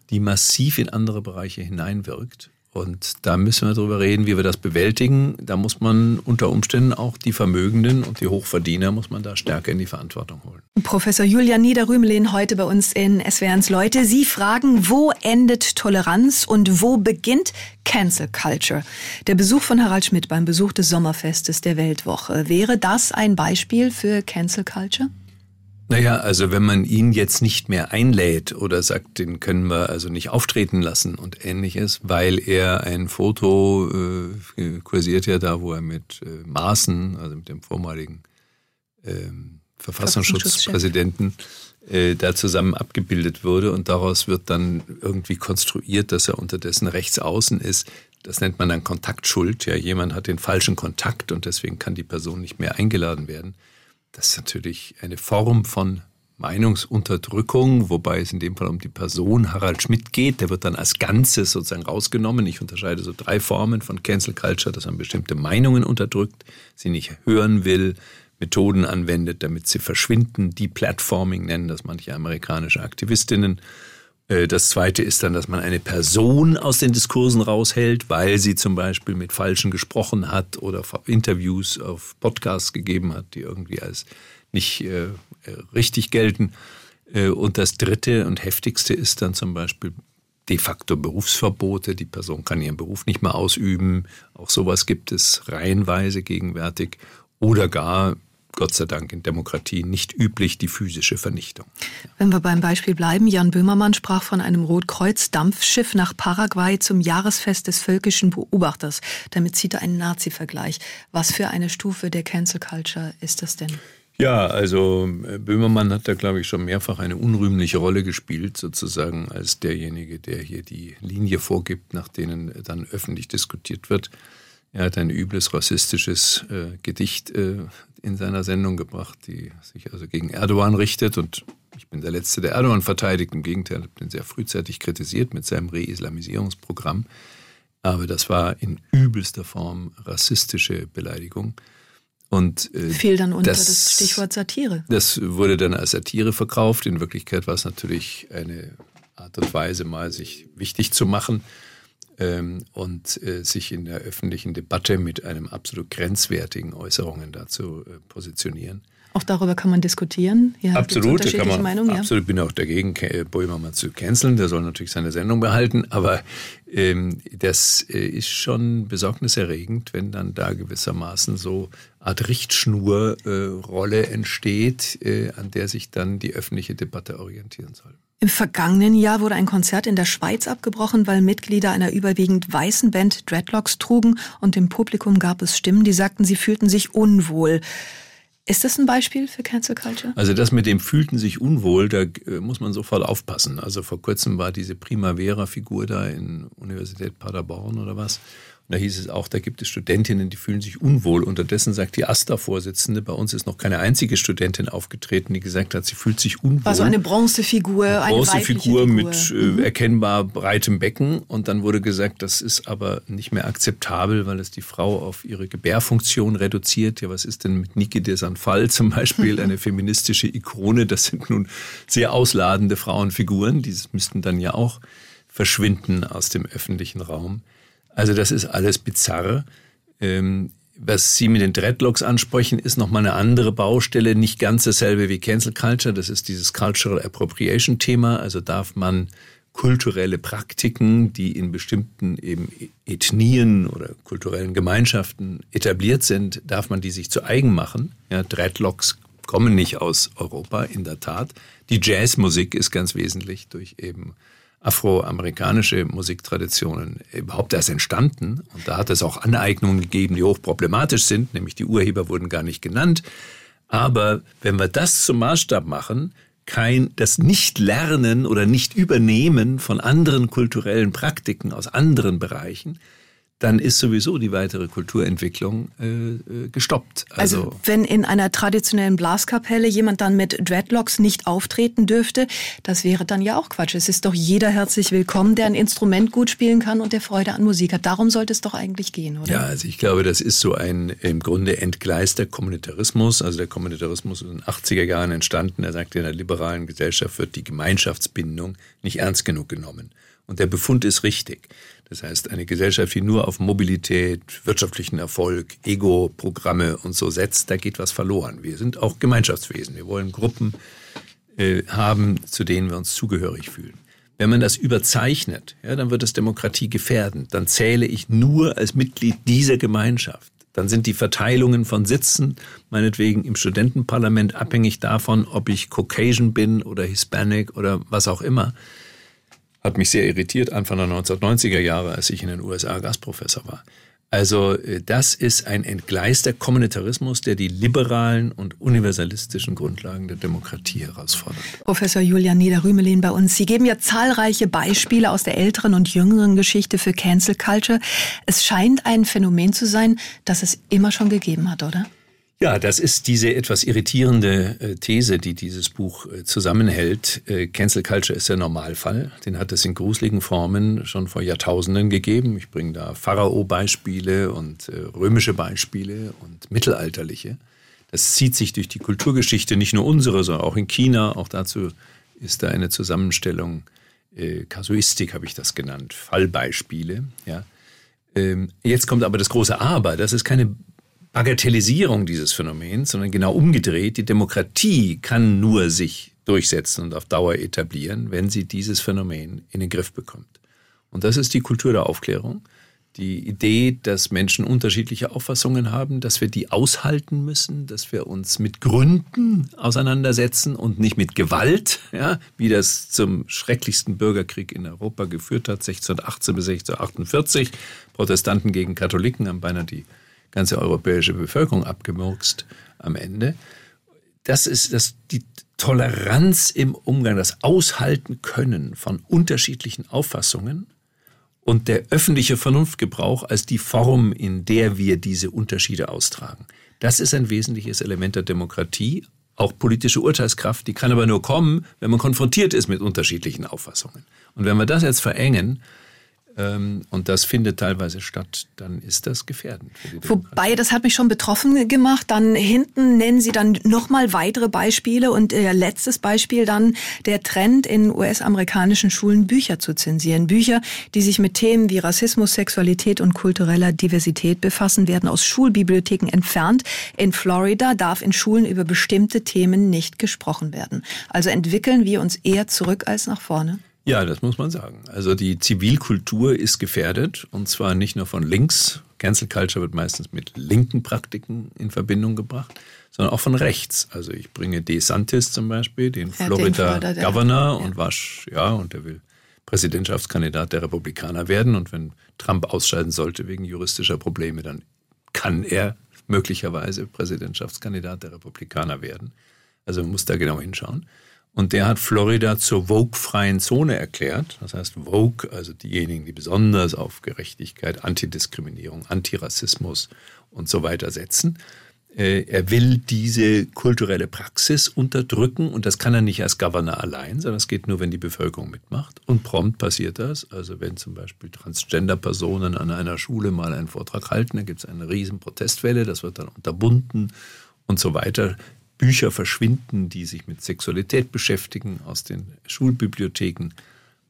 die massiv in andere Bereiche hineinwirkt. Und da müssen wir darüber reden, wie wir das bewältigen. Da muss man unter Umständen auch die Vermögenden und die Hochverdiener muss man da stärker in die Verantwortung holen. Professor Julian Niederrümelin heute bei uns in SWRs Leute. Sie fragen, wo endet Toleranz und wo beginnt Cancel Culture? Der Besuch von Harald Schmidt beim Besuch des Sommerfestes der Weltwoche. Wäre das ein Beispiel für Cancel Culture? Naja, also wenn man ihn jetzt nicht mehr einlädt oder sagt, den können wir also nicht auftreten lassen und ähnliches, weil er ein Foto äh, kursiert ja da, wo er mit äh, Maaßen, also mit dem vormaligen ähm, Verfassungsschutzpräsidenten, äh, da zusammen abgebildet wurde und daraus wird dann irgendwie konstruiert, dass er unterdessen rechts außen ist. Das nennt man dann Kontaktschuld. Ja, jemand hat den falschen Kontakt und deswegen kann die Person nicht mehr eingeladen werden. Das ist natürlich eine Form von Meinungsunterdrückung, wobei es in dem Fall um die Person Harald Schmidt geht. Der wird dann als Ganzes sozusagen rausgenommen. Ich unterscheide so drei Formen von Cancel Culture, dass man bestimmte Meinungen unterdrückt, sie nicht hören will, Methoden anwendet, damit sie verschwinden. Deplatforming nennen das manche amerikanische Aktivistinnen. Äh, das zweite ist dann, dass man eine Person aus den Diskursen raushält, weil sie zum Beispiel mit Falschen gesprochen hat oder Interviews auf Podcasts gegeben hat, die irgendwie als nicht äh, richtig gelten. Äh, und das dritte und heftigste ist dann zum Beispiel de facto Berufsverbote. Die Person kann ihren Beruf nicht mehr ausüben. Auch sowas gibt es reihenweise gegenwärtig. Oder gar Gott sei Dank in Demokratien nicht üblich, die physische Vernichtung. Wenn wir beim Beispiel bleiben, Jan Böhmermann sprach von einem Rotkreuz-Dampfschiff nach Paraguay zum Jahresfest des völkischen Beobachters. Damit zieht er einen Nazi-Vergleich. Was für eine Stufe der Cancel Culture ist das denn? Ja, also äh, Böhmermann hat da, glaube ich, schon mehrfach eine unrühmliche Rolle gespielt, sozusagen als derjenige, der hier die Linie vorgibt, nach denen dann öffentlich diskutiert wird. Er hat ein übles rassistisches äh, Gedicht äh, in seiner Sendung gebracht, die sich also gegen Erdogan richtet. Und ich bin der Letzte, der Erdogan verteidigt. Im Gegenteil, ich habe den sehr frühzeitig kritisiert mit seinem Reislamisierungsprogramm. Aber das war in übelster Form rassistische Beleidigung. Und äh, fiel dann unter das, das, Stichwort Satire. Das wurde dann als Satire verkauft. In Wirklichkeit war es natürlich eine Art und Weise, mal sich wichtig zu machen ähm, und äh, sich in der öffentlichen Debatte mit einem absolut grenzwertigen Äußerungen dazu äh, positionieren. Auch darüber kann man diskutieren. Ja, absolut, kann man, Meinung, absolut bin auch dagegen, Bäumer zu canceln. Der soll natürlich seine Sendung behalten, aber ähm, das äh, ist schon besorgniserregend, wenn dann da gewissermaßen so Art Richtschnurrolle äh, entsteht, äh, an der sich dann die öffentliche Debatte orientieren soll. Im vergangenen Jahr wurde ein Konzert in der Schweiz abgebrochen, weil Mitglieder einer überwiegend weißen Band Dreadlocks trugen und im Publikum gab es Stimmen, die sagten, sie fühlten sich unwohl. Ist das ein Beispiel für Cancel Culture? Also das mit dem fühlten sich unwohl, da äh, muss man sofort aufpassen. Also vor kurzem war diese Primavera-Figur da in Universität Paderborn oder was. Da hieß es auch, da gibt es Studentinnen, die fühlen sich unwohl. Unterdessen sagt die AStA-Vorsitzende, bei uns ist noch keine einzige Studentin aufgetreten, die gesagt hat, sie fühlt sich unwohl. War so eine Bronzefigur, eine, eine Bronzefigur mit äh, mhm. erkennbar breitem Becken. Und dann wurde gesagt, das ist aber nicht mehr akzeptabel, weil es die Frau auf ihre Gebärfunktion reduziert. Ja, was ist denn mit Niki de Sanfal zum Beispiel, <laughs> eine feministische Ikone? Das sind nun sehr ausladende Frauenfiguren. Die müssten dann ja auch verschwinden aus dem öffentlichen Raum. Also das ist alles bizarr. Ähm, was Sie mit den Dreadlocks ansprechen, ist nochmal eine andere Baustelle, nicht ganz dasselbe wie Cancel Culture. Das ist dieses Cultural Appropriation Thema. Also darf man kulturelle Praktiken, die in bestimmten eben Ethnien oder kulturellen Gemeinschaften etabliert sind, darf man die sich zu eigen machen. Ja, Dreadlocks kommen nicht aus Europa, in der Tat. Die Jazzmusik ist ganz wesentlich durch eben afroamerikanische Musiktraditionen überhaupt erst entstanden. Und da hat es auch Aneignungen gegeben, die hochproblematisch sind, nämlich die Urheber wurden gar nicht genannt. Aber wenn wir das zum Maßstab machen, kein, das Nicht-Lernen oder Nicht-Übernehmen von anderen kulturellen Praktiken aus anderen Bereichen, dann ist sowieso die weitere Kulturentwicklung äh, äh, gestoppt. Also, also, wenn in einer traditionellen Blaskapelle jemand dann mit Dreadlocks nicht auftreten dürfte, das wäre dann ja auch Quatsch. Es ist doch jeder herzlich willkommen, der ein Instrument gut spielen kann und der Freude an Musik hat. Darum sollte es doch eigentlich gehen, oder? Ja, also ich glaube, das ist so ein im Grunde entgleister Kommunitarismus. Also der Kommunitarismus ist in den 80er Jahren entstanden. Er sagt, in der liberalen Gesellschaft wird die Gemeinschaftsbindung nicht ernst genug genommen. Und der Befund ist richtig. Das heißt, eine Gesellschaft, die nur auf Mobilität, wirtschaftlichen Erfolg, Ego-Programme und so setzt, da geht was verloren. Wir sind auch Gemeinschaftswesen. Wir wollen Gruppen äh, haben, zu denen wir uns zugehörig fühlen. Wenn man das überzeichnet, ja, dann wird es Demokratie gefährden. Dann zähle ich nur als Mitglied dieser Gemeinschaft. Dann sind die Verteilungen von Sitzen, meinetwegen im Studentenparlament, abhängig davon, ob ich Caucasian bin oder Hispanic oder was auch immer. Hat mich sehr irritiert Anfang der 1990er Jahre, als ich in den USA Gastprofessor war. Also äh, das ist ein entgleister Kommunitarismus, der die liberalen und universalistischen Grundlagen der Demokratie herausfordert. Professor Julian Niederrümelin bei uns. Sie geben ja zahlreiche Beispiele aus der älteren und jüngeren Geschichte für Cancel Culture. Es scheint ein Phänomen zu sein, das es immer schon gegeben hat, oder? Ja, das ist diese etwas irritierende äh, These, die dieses Buch äh, zusammenhält. Äh, Cancel Culture ist der Normalfall. Den hat es in gruseligen Formen schon vor Jahrtausenden gegeben. Ich bringe da Pharao-Beispiele und römische Beispiele und mittelalterliche. Das zieht sich durch die Kulturgeschichte, nicht nur unsere, sondern auch in China. Auch dazu ist da eine Zusammenstellung, Kasuistik habe ich das genannt, Fallbeispiele. Ja. Ähm, jetzt kommt aber das große Aber. Das ist keine Bagatellisierung dieses Phänomens, sondern genau umgedreht. Die Demokratie kann nur sich durchsetzen und auf Dauer etablieren, wenn sie dieses Phänomen in den Griff bekommt. Und das ist die Kultur der Aufklärung. Die Idee, dass Menschen unterschiedliche Auffassungen haben, dass wir die aushalten müssen, dass wir uns mit Gründen auseinandersetzen und nicht mit Gewalt, ja, wie das zum schrecklichsten Bürgerkrieg in Europa geführt hat, 1618 bis 1648. Protestanten gegen Katholiken haben beinahe die ganze europäische Bevölkerung abgemurkst am Ende. Das ist das, die Toleranz im Umgang, das Aushalten können von unterschiedlichen Auffassungen und der öffentliche Vernunftgebrauch als die Form, in der wir diese Unterschiede austragen. Das ist ein wesentliches Element der Demokratie, auch politische Urteilskraft, die kann aber nur kommen, wenn man konfrontiert ist mit unterschiedlichen Auffassungen. Und wenn wir das jetzt verengen, und das findet teilweise statt, dann ist das gefährdend. Wobei, das hat mich schon betroffen gemacht. Dann hinten nennen Sie dann nochmal weitere Beispiele und äh, letztes Beispiel dann der Trend in US-amerikanischen Schulen Bücher zu zensieren. Bücher, die sich mit Themen wie Rassismus, Sexualität und kultureller Diversität befassen, werden aus Schulbibliotheken entfernt. In Florida darf in Schulen über bestimmte Themen nicht gesprochen werden. Also entwickeln wir uns eher zurück als nach vorne. Ja, das muss man sagen. Also die Zivilkultur ist gefährdet und zwar nicht nur von links. Cancel Culture wird meistens mit linken Praktiken in Verbindung gebracht, sondern auch von rechts. Also ich bringe DeSantis zum Beispiel, den ja, Florida, den Governor ja. und war, ja, und der will Präsidentschaftskandidat der Republikaner werden. Und wenn Trump ausscheiden sollte wegen juristischer Probleme, dann kann er möglicherweise Präsidentschaftskandidat der Republikaner werden. Also man muss da genau hinschauen. Und der hat Florida zur Vogue-freien Zone erklärt. Das heißt, Vogue, also diejenigen, die besonders auf Gerechtigkeit, Antidiskriminierung, Antirassismus und so weiter setzen. Äh, er will diese kulturelle Praxis unterdrücken und das kann er nicht als Governor allein, sondern es geht nur, wenn die Bevölkerung mitmacht. Und prompt passiert das. Also wenn zum Beispiel Transgender-Personen an einer Schule mal einen Vortrag halten, dann gibt es eine riesen Protestwelle, das wird dann unterbunden und so weiter. Bücher verschwinden, die sich mit Sexualität beschäftigen aus den Schulbibliotheken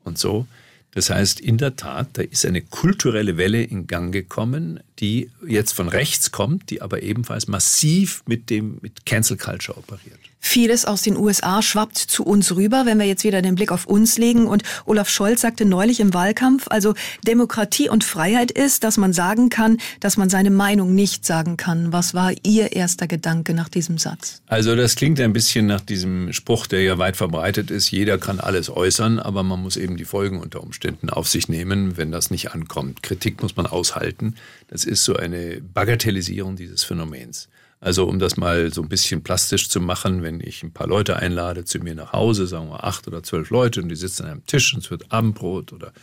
und so. Das heißt, in der Tat, da ist eine kulturelle Welle in Gang gekommen, die jetzt von rechts kommt, die aber ebenfalls massiv mit dem mit Cancel Culture operiert. Vieles aus den USA schwappt zu uns rüber, wenn wir jetzt wieder den Blick auf uns legen. Und Olaf Scholz sagte neulich im Wahlkampf, also Demokratie und Freiheit ist, dass man sagen kann, dass man seine Meinung nicht sagen kann. Was war Ihr erster Gedanke nach diesem Satz? Also das klingt ein bisschen nach diesem Spruch, der ja weit verbreitet ist. Jeder kann alles äußern, aber man muss eben die Folgen unter Umständen auf sich nehmen, wenn das nicht ankommt. Kritik muss man aushalten. Das ist so eine Bagatellisierung dieses Phänomens. Also um das mal so ein bisschen plastisch zu machen, wenn ich ein paar Leute einlade zu mir nach Hause, sagen wir acht oder zwölf Leute und die sitzen an einem Tisch und es wird Abendbrot oder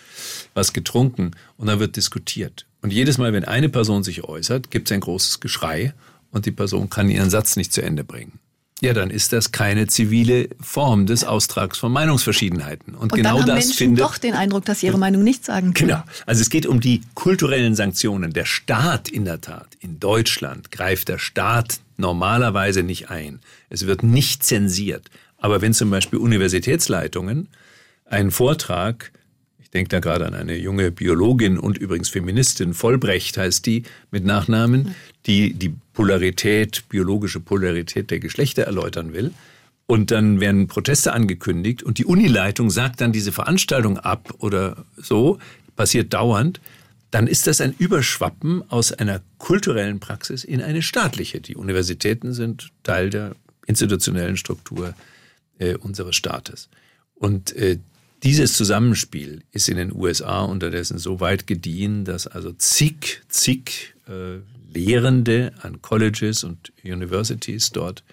was getrunken und dann wird diskutiert. Und jedes Mal, wenn eine Person sich äußert, gibt es ein großes Geschrei und die Person kann ihren Satz nicht zu Ende bringen. Ja, dann ist das keine zivile Form des Austrags von Meinungsverschiedenheiten. Und, und genau dann haben das Menschen findet doch den Eindruck, dass sie ihre Meinung nicht sagen können. Genau. Also es geht um die kulturellen Sanktionen. Der Staat in der Tat, in Deutschland greift der Staat normalerweise nicht ein. Es wird nicht zensiert. Aber wenn zum Beispiel Universitätsleitungen einen Vortrag ich denke da gerade an eine junge Biologin und übrigens Feministin, Vollbrecht heißt die mit Nachnamen, die die Polarität, biologische Polarität der Geschlechter erläutern will. Und dann werden Proteste angekündigt und die Unileitung sagt dann diese Veranstaltung ab oder so, passiert dauernd. dann ist das ein Überschwappen aus einer kulturellen Praxis in eine staatliche. Die Universitäten sind Teil der institutionellen Struktur äh, unseres Staates. Und äh, dieses Zusammenspiel ist in den USA unterdessen so weit gediehen, dass also zig, zig äh, Lehrende an Colleges und Universities dort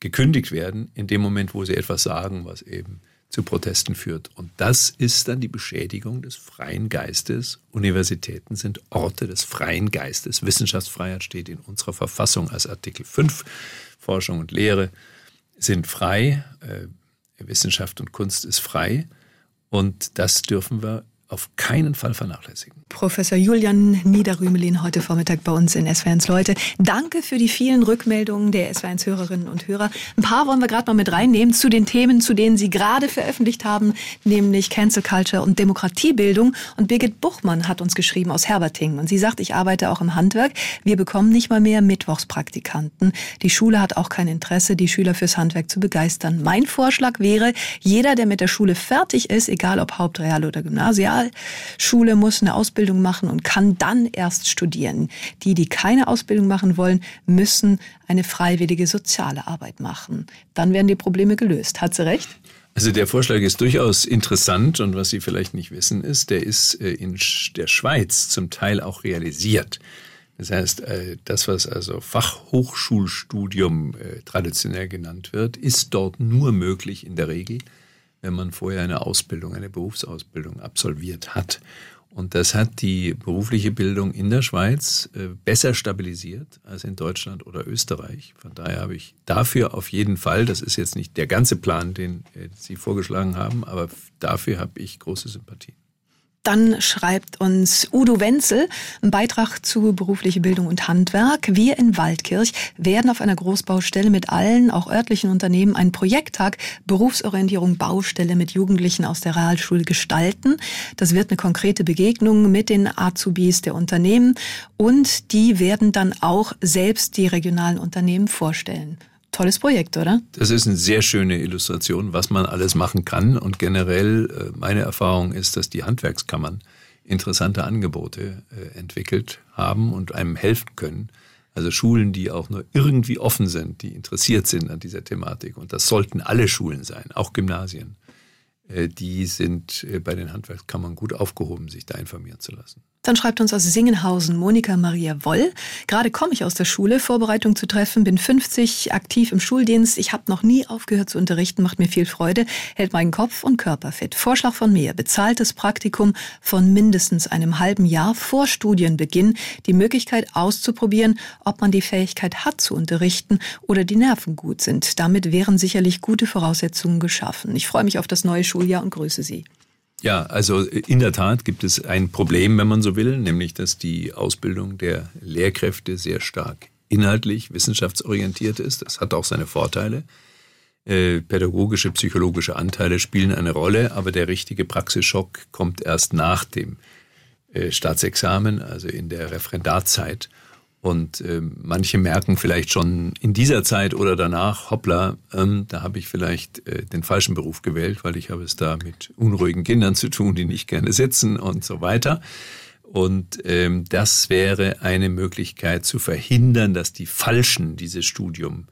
gekündigt werden, in dem Moment, wo sie etwas sagen, was eben zu Protesten führt. Und das ist dann die Beschädigung des freien Geistes. Universitäten sind Orte des freien Geistes. Wissenschaftsfreiheit steht in unserer Verfassung als Artikel 5. Forschung und Lehre sind frei. Äh, Wissenschaft und Kunst ist frei. Und das dürfen wir auf keinen Fall vernachlässigen. Professor Julian Niederrümelin heute Vormittag bei uns in SW1 Leute. Danke für die vielen Rückmeldungen der SW1 Hörerinnen und Hörer. Ein paar wollen wir gerade mal mit reinnehmen zu den Themen, zu denen Sie gerade veröffentlicht haben, nämlich Cancel Culture und Demokratiebildung. Und Birgit Buchmann hat uns geschrieben aus Herberting. Und sie sagt, ich arbeite auch im Handwerk. Wir bekommen nicht mal mehr Mittwochspraktikanten. Die Schule hat auch kein Interesse, die Schüler fürs Handwerk zu begeistern. Mein Vorschlag wäre, jeder, der mit der Schule fertig ist, egal ob Hauptreal oder Gymnasial, Realschule muss eine Ausbildung machen und kann dann erst studieren. Die, die keine Ausbildung machen wollen, müssen eine freiwillige soziale Arbeit machen. Dann werden die Probleme gelöst. Hat sie recht? Also der Vorschlag ist durchaus interessant und was Sie vielleicht nicht wissen ist, der ist äh, in der Schweiz zum Teil auch realisiert. Das heißt, äh, das, was also Fachhochschulstudium äh, traditionell genannt wird, ist dort nur möglich in der Regel, wenn man vorher eine Ausbildung, eine Berufsausbildung absolviert hat. Und das hat die berufliche Bildung in der Schweiz äh, besser stabilisiert als in Deutschland oder Österreich. Von daher habe ich dafür auf jeden Fall, das ist jetzt nicht der ganze Plan, den äh, Sie vorgeschlagen haben, aber dafür habe ich große Sympathie. Dann schreibt uns Udo Wenzel, ein Beitrag zu berufliche Bildung und Handwerk. Wir in Waldkirch werden auf einer Großbaustelle mit allen, auch örtlichen Unternehmen, einen Projekttag Berufsorientierung Baustelle mit Jugendlichen aus der Realschule gestalten. Das wird eine konkrete Begegnung mit den Azubis der Unternehmen und die werden dann auch selbst die regionalen Unternehmen vorstellen. Tolles Projekt, oder? Das ist eine sehr schöne Illustration, was man alles machen kann. Und generell äh, meine Erfahrung ist, dass die Handwerkskammern interessante Angebote äh, entwickelt haben und einem helfen können. Also Schulen, die auch nur irgendwie offen sind, die interessiert sind an dieser Thematik. Und das sollten alle Schulen sein, auch Gymnasien. Äh, die sind bei den Handwerkskammern gut aufgehoben, sich da informieren zu lassen. Dann schreibt uns aus Singenhausen Monika Maria Woll. Gerade komme ich aus der Schule, Vorbereitung zu treffen, bin 50, aktiv im Schuldienst. Ich habe noch nie aufgehört zu unterrichten, macht mir viel Freude, hält meinen Kopf und Körper fit. Vorschlag von mir, bezahltes Praktikum von mindestens einem halben Jahr vor Studienbeginn, die Möglichkeit auszuprobieren, ob man die Fähigkeit hat zu unterrichten oder die Nerven gut sind. Damit wären sicherlich gute Voraussetzungen geschaffen. Ich freue mich auf das neue Schuljahr und grüße Sie. Ja, also in der Tat gibt es ein Problem, wenn man so will, nämlich dass die Ausbildung der Lehrkräfte sehr stark inhaltlich, wissenschaftsorientiert ist. Das hat auch seine Vorteile. Äh, pädagogische, psychologische Anteile spielen eine Rolle, aber der richtige Praxisschock kommt erst nach dem äh, Staatsexamen, also in der Referendarzeit. Und äh, manche merken vielleicht schon in dieser Zeit oder danach, hoppla, ähm, da habe ich vielleicht äh, den falschen Beruf gewählt, weil ich habe es da mit unruhigen Kindern zu tun, die nicht gerne sitzen und so weiter. Und ähm, das wäre eine Möglichkeit zu verhindern, dass die Falschen dieses Studium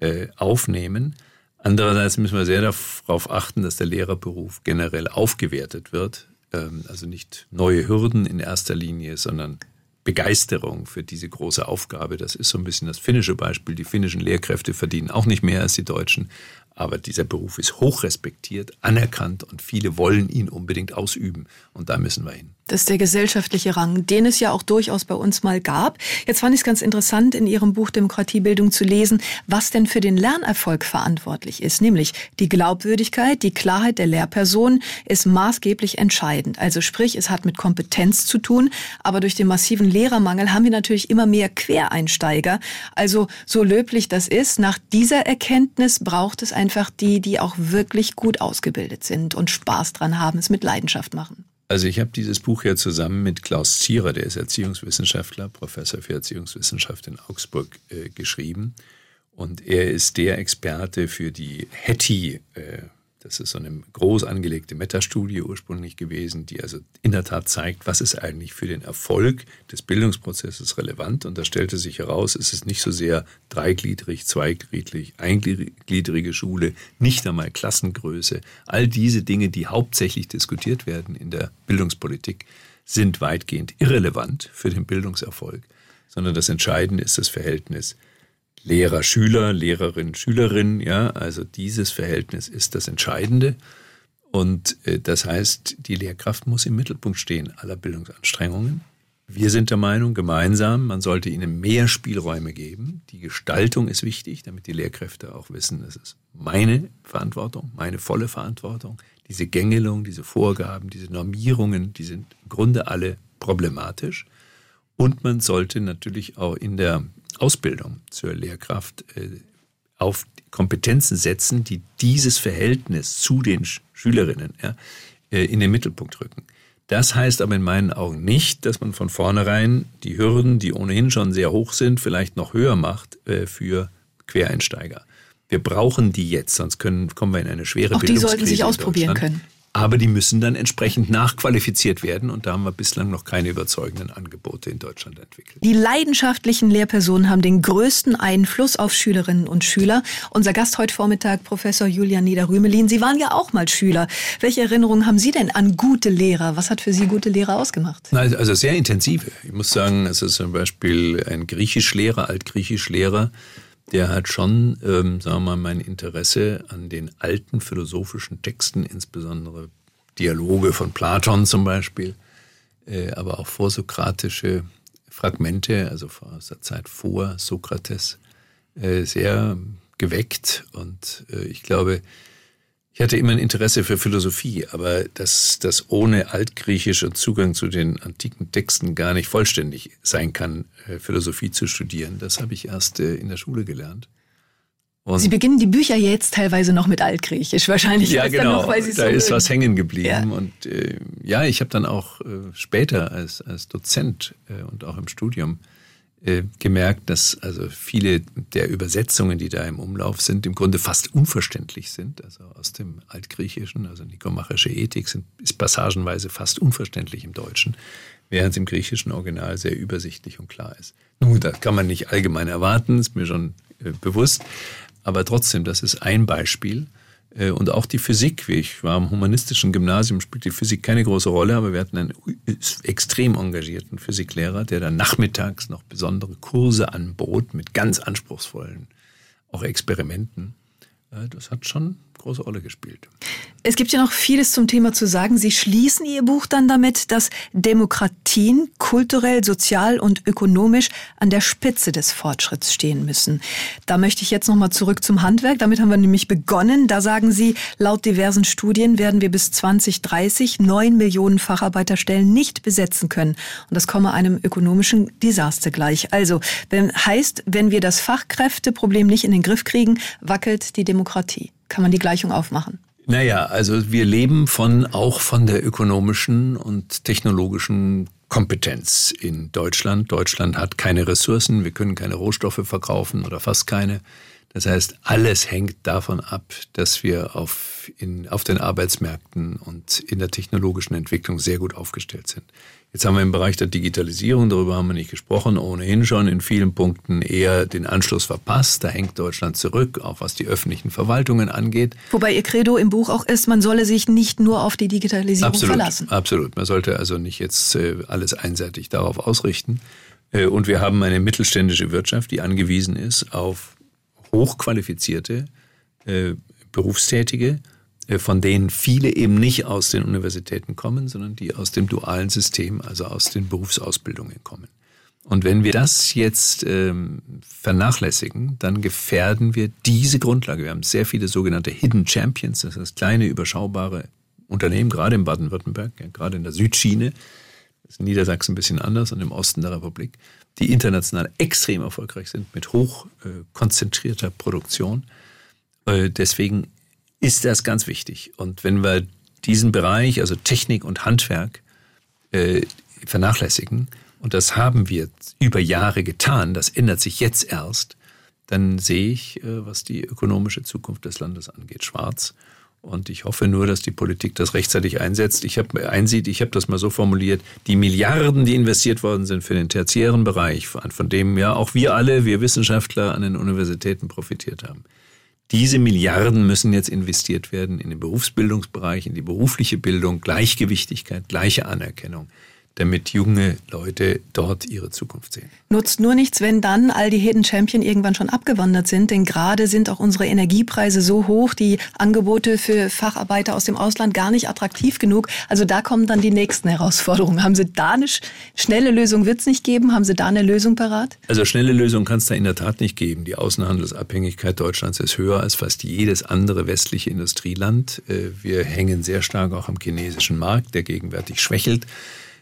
äh, aufnehmen. Andererseits müssen wir sehr darauf achten, dass der Lehrerberuf generell aufgewertet wird. Ähm, also nicht neue Hürden in erster Linie, sondern Begeisterung für diese große Aufgabe. Das ist so ein bisschen das finnische Beispiel. Die finnischen Lehrkräfte verdienen auch nicht mehr als die Deutschen. Aber dieser Beruf ist hoch respektiert, anerkannt und viele wollen ihn unbedingt ausüben. Und da müssen wir hin. Das ist der gesellschaftliche Rang, den es ja auch durchaus bei uns mal gab. Jetzt fand ich es ganz interessant, in Ihrem Buch Demokratiebildung zu lesen, was denn für den Lernerfolg verantwortlich ist. Nämlich die Glaubwürdigkeit, die Klarheit der Lehrperson ist maßgeblich entscheidend. Also sprich, es hat mit Kompetenz zu tun, aber durch den massiven Lehrermangel haben wir natürlich immer mehr Quereinsteiger. Also so löblich das ist, nach dieser Erkenntnis braucht es einfach die, die auch wirklich gut ausgebildet sind und Spaß dran haben, es mit Leidenschaft machen. Also ich habe dieses Buch ja zusammen mit Klaus Zierer, der ist Erziehungswissenschaftler, Professor für Erziehungswissenschaft in Augsburg, äh, geschrieben. Und er ist der Experte für die Hattie, äh, Das ist so eine groß angelegte Metastudie ursprünglich gewesen, die also in der Tat zeigt, was ist eigentlich für den Erfolg des Bildungsprozesses relevant. Und da stellte sich heraus, es ist nicht so sehr dreigliedrig, zweigliedrig, eingliedrige Schule, nicht einmal Klassengröße. All diese Dinge, die hauptsächlich diskutiert werden in der Bildungspolitik, sind weitgehend irrelevant für den Bildungserfolg, sondern das Entscheidende ist das Verhältnis Lehrer, Schüler, Lehrerin, Schülerin, ja, also dieses Verhältnis ist das Entscheidende. Und äh, das heißt, die Lehrkraft muss im Mittelpunkt stehen aller Bildungsanstrengungen. Wir sind der Meinung, gemeinsam, man sollte ihnen mehr Spielräume geben. Die Gestaltung ist wichtig, damit die Lehrkräfte auch wissen, das ist meine Verantwortung, meine volle Verantwortung. Diese Gängelung, diese Vorgaben, diese Normierungen, die sind im Grunde alle problematisch. Und man sollte natürlich auch in der Ausbildung zur Lehrkraft äh, auf Kompetenzen setzen, die dieses Verhältnis zu den Schülerinnen ja, äh, in den Mittelpunkt rücken. Das heißt aber in meinen Augen nicht, dass man von vornherein die Hürden, die ohnehin schon sehr hoch sind, vielleicht noch höher macht äh, für Quereinsteiger. Wir brauchen die jetzt, sonst können, kommen wir in eine schwere Auch die sollten sich ausprobieren können. Aber die müssen dann entsprechend nachqualifiziert werden und da haben wir bislang noch keine überzeugenden Angebote in Deutschland entwickelt. Die leidenschaftlichen Lehrpersonen haben den größten Einfluss auf Schülerinnen und Schüler. Unser Gast heute Vormittag, Professor Julian Niederrümelin, Sie waren ja auch mal Schüler. Welche Erinnerungen haben Sie denn an gute Lehrer? Was hat für Sie gute Lehrer ausgemacht? Also sehr intensive. Ich muss sagen, es ist zum Beispiel ein Griechischlehrer, Altgriechischlehrer, der hat schon, ähm, sagen wir mal, mein Interesse an den alten philosophischen Texten, insbesondere Dialoge von Platon zum Beispiel, äh, aber auch vorsokratische Fragmente, also aus der Zeit vor Sokrates, äh, sehr geweckt. Und äh, ich glaube, ich hatte immer ein Interesse für Philosophie, aber dass das ohne altgriechischer Zugang zu den antiken Texten gar nicht vollständig sein kann, äh, Philosophie zu studieren, das habe ich erst äh, in der Schule gelernt. Und Sie beginnen die Bücher jetzt teilweise noch mit Altgriechisch, wahrscheinlich. Ja, genau. Noch, da so ist mögen. was hängen geblieben. Ja. Und äh, ja, ich habe dann auch äh, später als, als Dozent äh, und auch im Studium äh, gemerkt, dass also viele der Übersetzungen, die da im Umlauf sind, im Grunde fast unverständlich sind. Also aus dem Altgriechischen, also nikomachische Ethik, sind, ist passagenweise fast unverständlich im Deutschen, während es im griechischen Original sehr übersichtlich und klar ist. Nun, das kann man nicht allgemein erwarten, ist mir schon äh, bewusst. Aber trotzdem, das ist ein Beispiel. Äh, und auch die Physik. Ich war am humanistischen Gymnasium, spielt die Physik keine große Rolle, aber wir hatten einen extrem engagierten Physiklehrer, der dann nachmittags noch besondere Kurse anbot mit ganz anspruchsvollen auch Experimenten. Äh, das hat schon große Rolle gespielt. Es gibt ja noch vieles zum Thema zu sagen. Sie schließen Ihr Buch dann damit, dass Demokratien kulturell, sozial und ökonomisch an der Spitze des Fortschritts stehen müssen. Da möchte ich jetzt noch mal zurück zum Handwerk. Damit haben wir nämlich begonnen. Da sagen Sie, laut diversen Studien werden wir bis 2030 neun Millionen Facharbeiterstellen nicht besetzen können. Und das komme einem ökonomischen Desaster gleich. Also, wenn, heißt, wenn wir das Fachkräfteproblem nicht in den Griff kriegen, wackelt die Demokratie kann man die Gleichung aufmachen? Naja, also wir leben von, auch von der ökonomischen und technologischen Kompetenz in Deutschland. Deutschland hat keine Ressourcen, wir können keine Rohstoffe verkaufen oder fast keine. Das heißt, alles hängt davon ab, dass wir auf, in, auf den Arbeitsmärkten und in der technologischen Entwicklung sehr gut aufgestellt sind. Jetzt haben wir im Bereich der Digitalisierung, darüber haben wir nicht gesprochen, ohnehin schon in vielen Punkten eher den Anschluss verpasst. Da hängt Deutschland zurück, auch was die öffentlichen Verwaltungen angeht. Wobei Ihr Credo im Buch auch ist, man solle sich nicht nur auf die Digitalisierung absolut, verlassen. Absolut. Man sollte also nicht jetzt äh, alles einseitig darauf ausrichten. Äh, und wir haben eine mittelständische Wirtschaft, die angewiesen ist auf hochqualifizierte äh, Berufstätige, von denen viele eben nicht aus den Universitäten kommen, sondern die aus dem dualen System, also aus den Berufsausbildungen kommen. Und wenn wir das jetzt ähm, vernachlässigen, dann gefährden wir diese Grundlage. Wir haben sehr viele sogenannte Hidden Champions, das heißt kleine, überschaubare Unternehmen, gerade in Baden-Württemberg, ja, gerade in der Südschiene, das ist in Niedersachsen ein bisschen anders und im Osten der Republik, die international extrem erfolgreich sind mit hoch äh, konzentrierter Produktion. Äh, deswegen ist das ganz wichtig. Und wenn wir diesen Bereich, also Technik und Handwerk, äh, vernachlässigen, und das haben wir über Jahre getan, das ändert sich jetzt erst, dann sehe ich, äh, was die ökonomische Zukunft des Landes angeht, schwarz. Und ich hoffe nur, dass die Politik das rechtzeitig einsetzt. Ich habe einsieht, ich habe das mal so formuliert, die Milliarden, die investiert worden sind für den tertiären Bereich, von dem ja auch wir alle, wir Wissenschaftler an den Universitäten profitiert haben. Diese Milliarden müssen jetzt investiert werden in den Berufsbildungsbereich, in die berufliche Bildung, Gleichgewichtigkeit, gleiche Anerkennung damit junge Leute dort ihre Zukunft sehen. Nutzt nur nichts, wenn dann all die Hidden Champion irgendwann schon abgewandert sind, denn gerade sind auch unsere Energiepreise so hoch, die Angebote für Facharbeiter aus dem Ausland gar nicht attraktiv genug. Also da kommen dann die nächsten Herausforderungen. Haben Sie da eine schnelle Lösung, wird es nicht geben? Haben Sie da eine Lösung parat? Also schnelle Lösung kann es da in der Tat nicht geben. Die Außenhandelsabhängigkeit Deutschlands ist höher als fast jedes andere westliche Industrieland. Äh, wir hängen sehr stark auch am chinesischen Markt, der gegenwärtig schwächelt.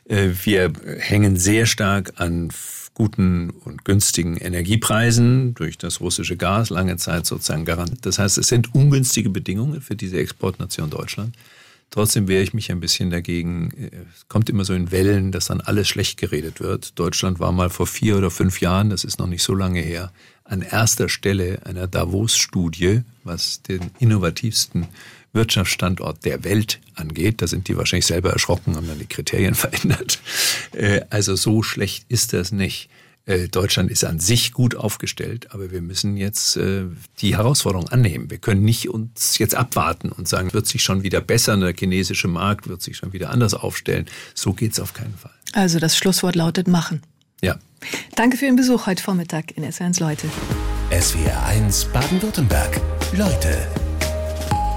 Äh, wir hängen sehr stark an guten und günstigen Energiepreisen durch das russische Gas lange Zeit sozusagen garant. Das heißt, es sind ungünstige Bedingungen für diese Exportnation Deutschland. Trotzdem wehre ich mich ein bisschen dagegen. Es kommt immer so in Wellen, dass dann alles schlecht geredet wird. Deutschland war mal vor vier oder fünf Jahren, das ist noch nicht so lange her, an erster Stelle einer Davos-Studie, was den innovativsten Wirtschaftsstandort der Welt angeht. Da sind die wahrscheinlich selber erschrocken, haben dann die Kriterien <laughs> verändert. Äh, also so schlecht ist das nicht. Äh, Deutschland ist an sich gut aufgestellt, aber wir müssen jetzt äh, die Herausforderung annehmen. Wir können nicht uns jetzt abwarten und sagen, wird sich schon wieder bessern, der chinesische Markt wird sich schon wieder anders aufstellen. So geht es auf keinen Fall. Also das Schlusswort lautet machen. Ja. Danke für Ihren Besuch heute Vormittag in SWR1 Leute. SWR 1 Baden-Württemberg. Leute